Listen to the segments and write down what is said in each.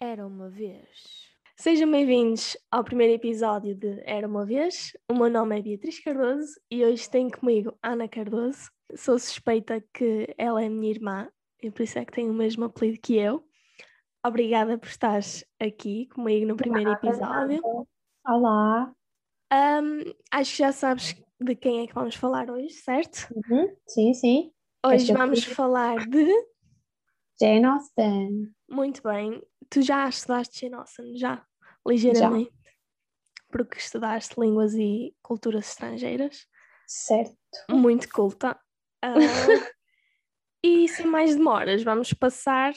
Era uma vez. Sejam bem-vindos ao primeiro episódio de Era uma vez. O meu nome é Beatriz Cardoso e hoje tenho comigo Ana Cardoso. Sou suspeita que ela é minha irmã e por isso é que tem o mesmo apelido que eu. Obrigada por estares aqui comigo no primeiro episódio. Olá. Um, acho que já sabes de quem é que vamos falar hoje, certo? Uhum, Sim, sim. Hoje Esta vamos falar de. Jane Austen. Muito bem. Tu já estudaste Jane Austen? Já? Ligeiramente. Porque estudaste línguas e culturas estrangeiras. Certo. Muito culta. Ah, e sem mais demoras, vamos passar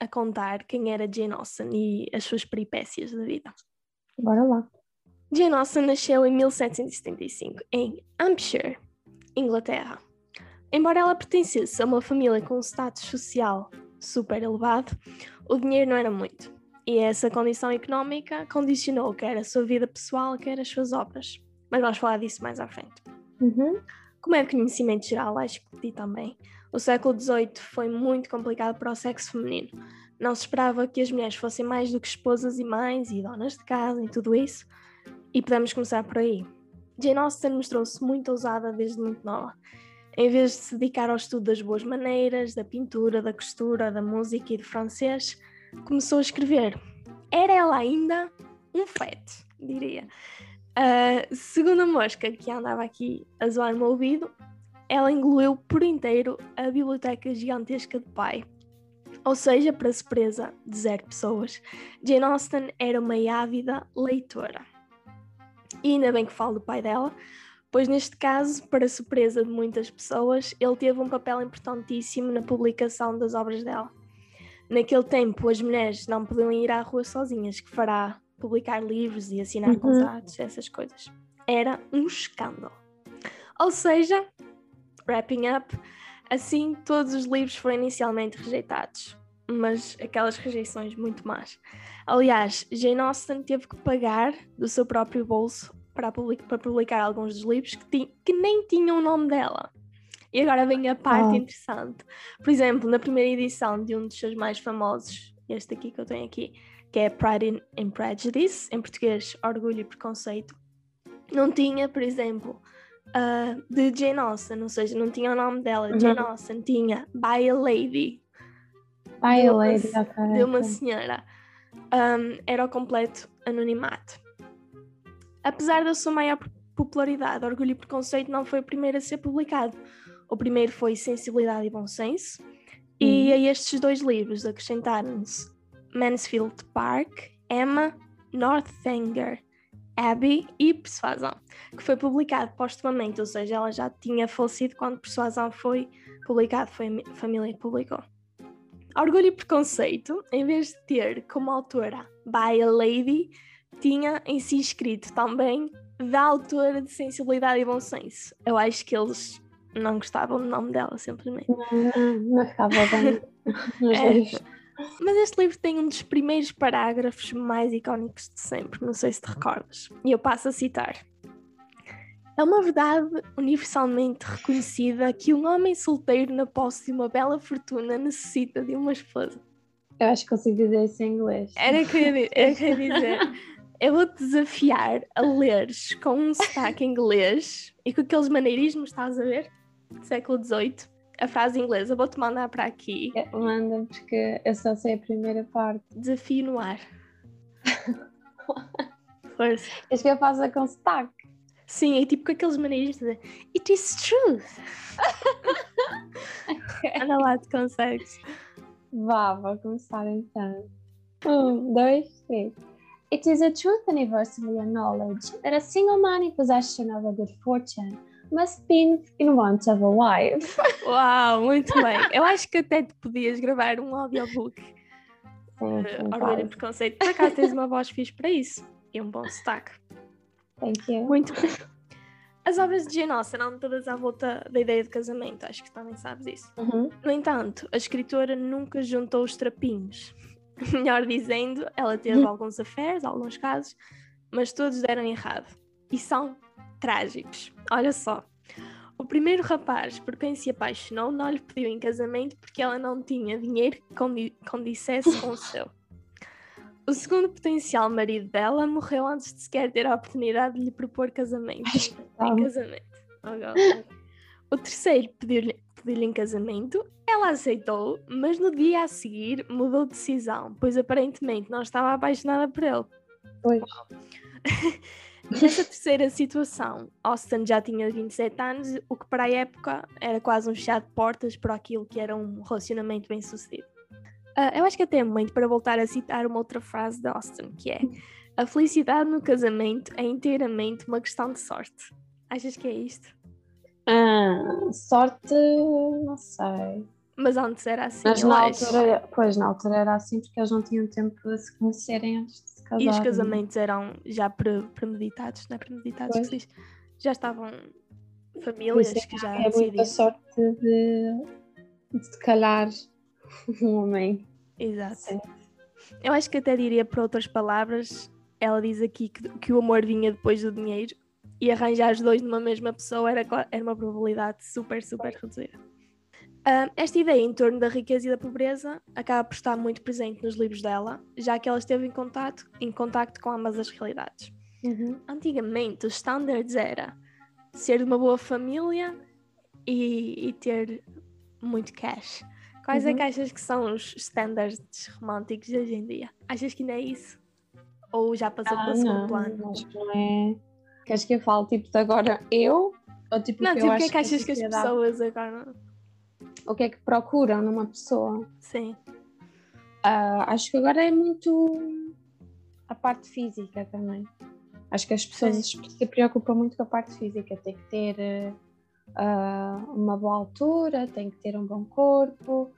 a contar quem era Jane Austen e as suas peripécias da vida. Bora lá. Jane Austen nasceu em 1775 em Hampshire, Inglaterra. Embora ela pertencesse a uma família com um status social super elevado, o dinheiro não era muito. E essa condição económica condicionou quer a sua vida pessoal, quer as suas obras. Mas vamos falar disso mais à frente. Uhum. Como é de conhecimento geral, acho que ti também, o século XVIII foi muito complicado para o sexo feminino. Não se esperava que as mulheres fossem mais do que esposas e mães e donas de casa e tudo isso. E podemos começar por aí. Jane Austen mostrou-se muito ousada desde muito nova. Em vez de se dedicar ao estudo das boas maneiras, da pintura, da costura, da música e do francês, começou a escrever. Era ela ainda um feto, diria. Ah, segundo a mosca que andava aqui a zoar no ouvido, ela engoliu por inteiro a biblioteca gigantesca do pai. Ou seja, para surpresa de zero pessoas, Jane Austen era uma ávida leitora. E ainda bem que falo do pai dela, pois neste caso, para surpresa de muitas pessoas, ele teve um papel importantíssimo na publicação das obras dela. Naquele tempo, as mulheres não podiam ir à rua sozinhas, que fará publicar livros e assinar Uhum. contratos, essas coisas. Era um escândalo. Ou seja, wrapping up, assim todos os livros foram inicialmente rejeitados, mas aquelas rejeições muito más. Aliás, Jane Austen teve que pagar do seu próprio bolso para, public- para publicar alguns dos livros que, ti- que nem tinham o nome dela. E agora vem a parte Ah. interessante. Por exemplo, na primeira edição de um dos seus mais famosos, este aqui que eu tenho aqui, que é Pride and Prejudice, em português Orgulho e Preconceito, não tinha, por exemplo, ah, de Jane Austen, ou seja, não tinha o nome dela, Uhum. Jane Austen, tinha By a Lady, De a uma lady, ok. de uma senhora. Um, era o completo anonimato. Apesar da sua maior popularidade, Orgulho e Preconceito não foi o primeiro a ser publicado. O primeiro foi Sensibilidade e Bom Senso, e Uhum. a estes dois livros acrescentaram-se Mansfield Park, Emma, Northanger Abbey e Persuasão, que foi publicado postumamente, ou seja, ela já tinha falecido quando Persuasão foi publicado, foi a família que publicou. Orgulho e Preconceito, em vez de ter como autora By a Lady, tinha em si escrito também da autora de Sensibilidade e Bom Senso. Eu acho que eles não gostavam do nome dela, simplesmente. Não, não ficava bem É. Mas este livro tem um dos primeiros parágrafos mais icónicos de sempre, não sei se te recordas. E eu passo a citar. É uma verdade universalmente reconhecida que um homem solteiro na posse de uma bela fortuna necessita de uma esposa. Eu acho que consigo dizer isso em inglês. Era o que eu ia dizer. Eu vou-te desafiar a leres com um sotaque inglês e com aqueles maneirismos, estás a ver? Século XVIII. A frase inglesa, vou-te mandar para aqui. É, Manda, porque eu só sei a primeira parte. Desafio no ar. Força. Acho que eu faço com sotaque. Sim, é tipo com aqueles maneirismos de It is truth. Anda lá, tu consegues. Vá, vou começar então. Um, dois, três. It is a truth universally acknowledged that a single man in possession of a good fortune must be in want of a wife. Uau, muito bem. Eu acho que até te podias gravar um audiobook. Sim, Orgulho e pode. Preconceito. Por acaso tens uma voz fixe para isso. E um bom sotaque. Thank you. Muito bem. As obras de Jane Austen eram todas à volta da ideia de casamento, acho que também sabes isso. Uhum. No entanto, a escritora nunca juntou os trapinhos. Melhor dizendo, ela teve Uhum. alguns affairs, alguns casos, mas todos deram errado. E são trágicos. Olha só. O primeiro rapaz por quem se apaixonou não lhe pediu em casamento porque ela não tinha dinheiro que condi- condissesse com o seu. O segundo potencial marido dela morreu antes de sequer ter a oportunidade de lhe propor casamento. em casamento. O terceiro pediu-lhe pediu em casamento, ela aceitou, mas no dia a seguir mudou de decisão, pois aparentemente não estava apaixonada por ele. Pois. Nessa terceira situação, Austin já tinha 27 anos, o que para a época era quase um chá de portas para aquilo que era um relacionamento bem sucedido. Uh, eu acho que até é momento para voltar a citar uma outra frase de Austin, que é a felicidade no casamento é inteiramente uma questão de sorte. Achas que é isto? Ah, sorte, não sei. Mas antes era assim. Mas na altura, pois, na altura era assim porque eles não tinham tempo de se conhecerem antes de se casar. E os casamentos eram já pre premeditados, não é premeditados que Já estavam famílias é, que já É muita sorte de, de calhar um homem. Exato. Sim. Eu acho que até diria por outras palavras, ela diz aqui que, que o amor vinha depois do dinheiro e arranjar os dois numa mesma pessoa era, era uma probabilidade super, super reduzida. Uh, esta ideia em torno da riqueza e da pobreza acaba por estar muito presente nos livros dela, já que ela esteve em contato, em contato com ambas as realidades. Uhum. Antigamente, os standards era ser de uma boa família e, e ter muito cash. Quais uhum. é que achas que são os standards românticos de hoje em dia? Achas que ainda é isso? Ou já passou ah, para o segundo plano? Acho que não é. Queres que eu fale tipo de agora eu? Ou tipo não, que tipo, o que é que achas que as pessoas agora. O que é que procuram numa pessoa? Sim. Uh, acho que agora é muito a parte física também. Acho que as pessoas Sim. se preocupam muito com a parte física. Tem que ter uh, uma boa altura, tem que ter um bom corpo,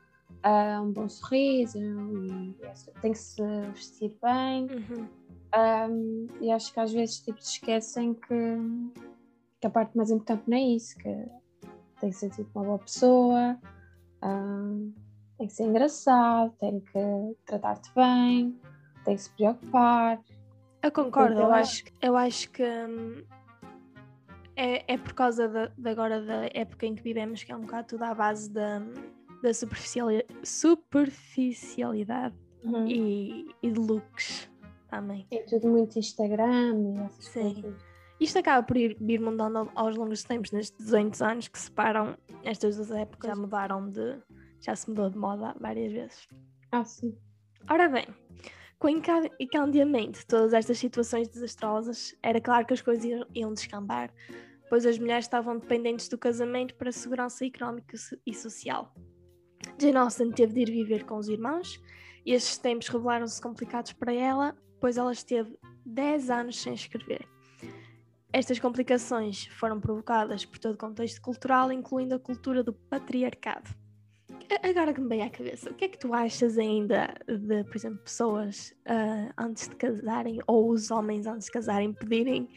uh, um bom sorriso, e tem que se vestir bem. Uhum. Um, e acho que às vezes tipo, esquecem que, que a parte mais importante não é isso, que tem que ser tipo, uma boa pessoa, um, tem que ser engraçado, tem que tratar-te bem, tem que se preocupar. Eu concordo, eu acho, eu acho que hum, é, é por causa de, de, agora da época em que vivemos que é um bocado tudo à base da, da superficialidade, superficialidade uhum. e, e de looks também. É tudo muito Instagram e essas Sim. Coisas. Isto acaba por ir, ir mudando aos longos tempos, nestes 200 anos que separam estas duas épocas, já mudaram de. já se mudou de moda várias vezes. Ah, sim. Ora bem, com o encandeamento de todas estas situações desastrosas, era claro que as coisas iam descambar, pois as mulheres estavam dependentes do casamento para segurança económica e social. Jane Austen teve de ir viver com os irmãos, e estes tempos revelaram-se complicados para ela, pois ela esteve 10 anos sem escrever. Estas complicações foram provocadas por todo o contexto cultural, incluindo a cultura do patriarcado. Agora que me vem à cabeça, o que é que tu achas ainda de, por exemplo, pessoas uh, antes de casarem ou os homens antes de casarem pedirem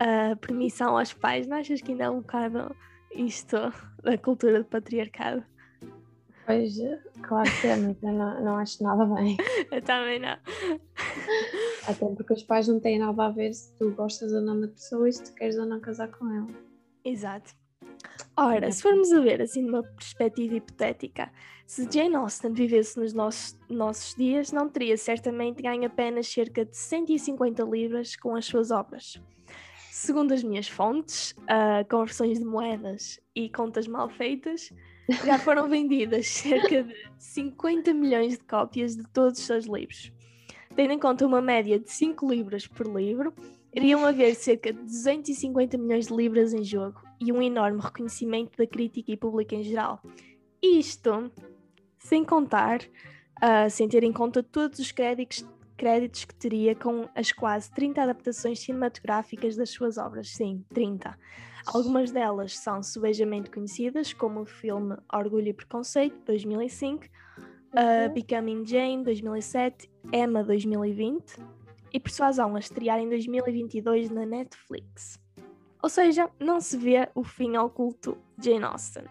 uh, permissão aos pais? Não achas que ainda é um bocado isto da cultura do patriarcado? Pois, claro que é, mas eu não, não acho nada bem. eu também não. Até porque os pais não têm nada a ver se tu gostas ou não da pessoa e se tu queres ou não casar com ela. Exato. Ora, se formos a ver assim numa perspectiva hipotética, se Jane Austen vivesse nos nossos, nossos dias, não teria certamente ganho apenas cerca de 150 libras com as suas obras. Segundo as minhas fontes, uh, conversões de moedas e contas mal feitas, já foram vendidas cerca de 50 milhões de cópias de todos os seus livros. Tendo em conta uma média de 5 libras por livro, iriam haver cerca de 250 milhões de libras em jogo e um enorme reconhecimento da crítica e público em geral. Isto sem contar, uh, sem ter em conta todos os créditos, créditos que teria com as quase 30 adaptações cinematográficas das suas obras. Sim, 30. Algumas delas são subejamente conhecidas, como o filme Orgulho e Preconceito, 2005, uh, Becoming Jane, 2007, Emma, 2020 e Persuasão, a estrear em 2022 na Netflix. Ou seja, não se vê o fim ao culto de Jane Austen.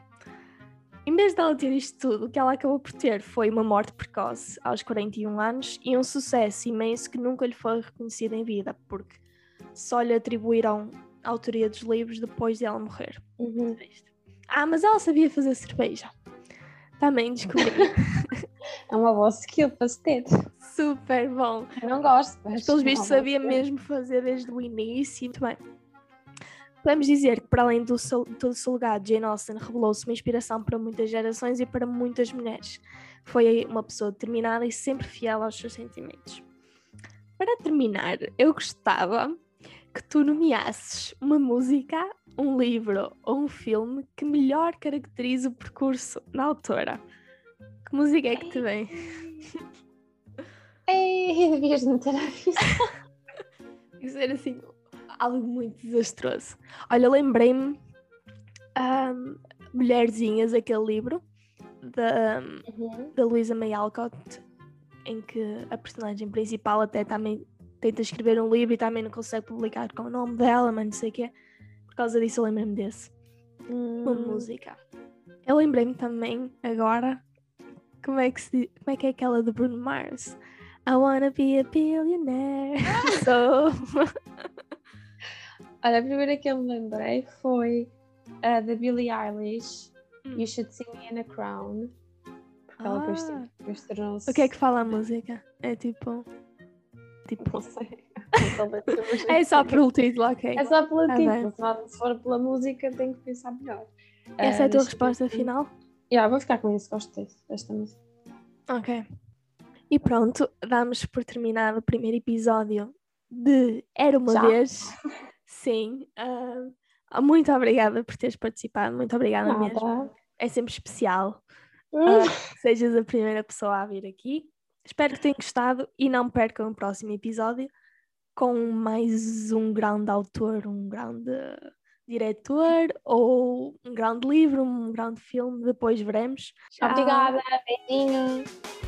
Em vez dela ter isto tudo, o que ela acabou por ter foi uma morte precoce aos 41 anos e um sucesso imenso que nunca lhe foi reconhecido em vida, porque só lhe atribuíram a autoria dos livros depois de ela morrer. Uhum. Ah, mas ela sabia fazer cerveja. Também descobri. é uma boa skill para se ter. super bom. Eu não gosto. Mas pelos vistos sabia mesmo fazer desde o início. Muito bem. Podemos dizer que, para além do seu, do seu legado, Jane Austen revelou-se uma inspiração para muitas gerações e para muitas mulheres. Foi uma pessoa determinada e sempre fiel aos seus sentimentos. Para terminar, eu gostava que tu nomeasses uma música, um livro ou um filme que melhor caracterize o percurso da autora. Que música é que te vem? Ei, devias me ter avisado. Ser assim, algo muito desastroso. Olha, lembrei-me um, Mulherzinhas, aquele livro da, uhum. da Louisa May Alcott, em que a personagem principal até também tenta escrever um livro e também não consegue publicar com o nome dela, mas não sei o quê. Por causa disso eu lembro-me desse. Hum. Uma música. Eu lembrei-me também agora como é que se como é que é aquela do Bruno Mars? I wanna be a billionaire. so... Olha, a primeira que eu me lembrei foi a da Billie Eilish, hum. You Should See Me in a Crown. Porque ela depois, Ah. tornou-se. O que é que fala a música? É tipo. Tipo. Não sei. É só pelo título, ok. É só pelo Tá título. Se for- pela música, tenho que pensar melhor. Essa é Ah, a tua deixa-me resposta ver. final? Yeah, vou ficar com isso, gosto desta música. Ok. E pronto, damos por terminado o primeiro episódio de Era uma Já? vez. Sim. ah, muito obrigada por teres participado, muito obrigada mesmo. Nada. É sempre especial Hum. ah, sejas a primeira pessoa a vir aqui. Espero que tenham gostado e não percam o próximo episódio com mais um grande autor, um grande diretor ou um grande livro, um grande filme. Depois veremos. Tchau. Obrigada, beijinhos.